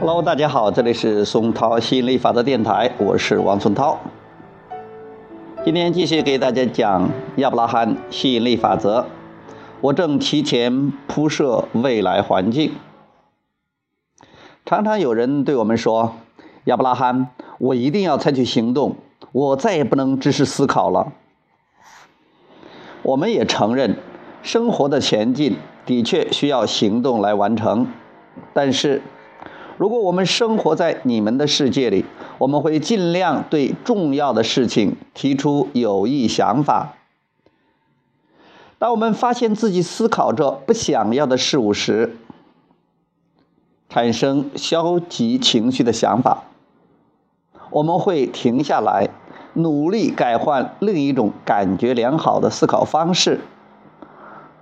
Hello，大家好，这里是松涛吸引力法则电台，我是王松涛。今天继续给大家讲亚伯拉罕吸引力法则。我正提前铺设未来环境。常常有人对我们说：“亚伯拉罕，我一定要采取行动，我再也不能只是思考了。”我们也承认，生活的前进的确需要行动来完成。但是，如果我们生活在你们的世界里，我们会尽量对重要的事情提出有益想法。当我们发现自己思考着不想要的事物时，产生消极情绪的想法，我们会停下来。努力改换另一种感觉良好的思考方式，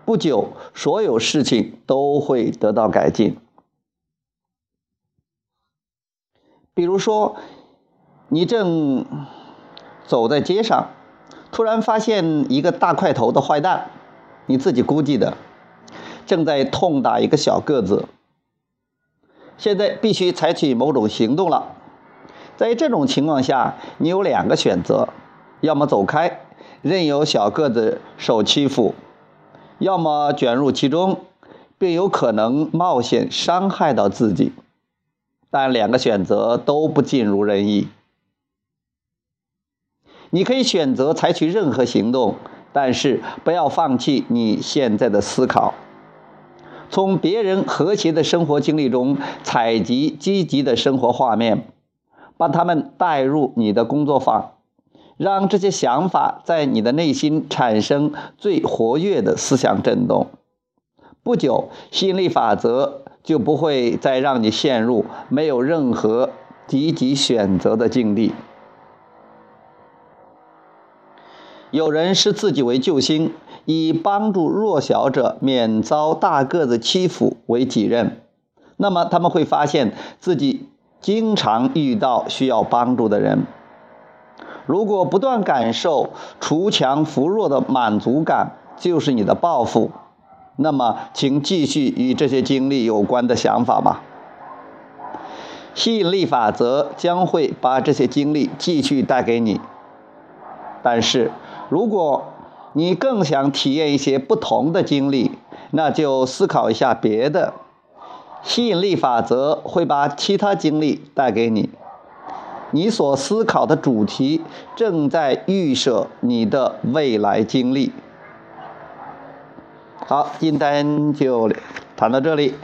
不久，所有事情都会得到改进。比如说，你正走在街上，突然发现一个大块头的坏蛋，你自己估计的，正在痛打一个小个子。现在必须采取某种行动了。在这种情况下，你有两个选择：要么走开，任由小个子受欺负；要么卷入其中，并有可能冒险伤害到自己。但两个选择都不尽如人意。你可以选择采取任何行动，但是不要放弃你现在的思考。从别人和谐的生活经历中采集积极的生活画面。把他们带入你的工作坊，让这些想法在你的内心产生最活跃的思想震动。不久，吸引力法则就不会再让你陷入没有任何积极选择的境地。有人视自己为救星，以帮助弱小者免遭大个子欺负为己任，那么他们会发现自己。经常遇到需要帮助的人，如果不断感受锄强扶弱的满足感就是你的报复，那么请继续与这些经历有关的想法吧。吸引力法则将会把这些经历继续带给你。但是，如果你更想体验一些不同的经历，那就思考一下别的。吸引力法则会把其他经历带给你，你所思考的主题正在预设你的未来经历。好，今天就谈到这里，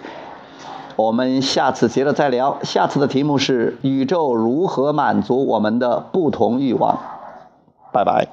我们下次接着再聊。下次的题目是宇宙如何满足我们的不同欲望。拜拜。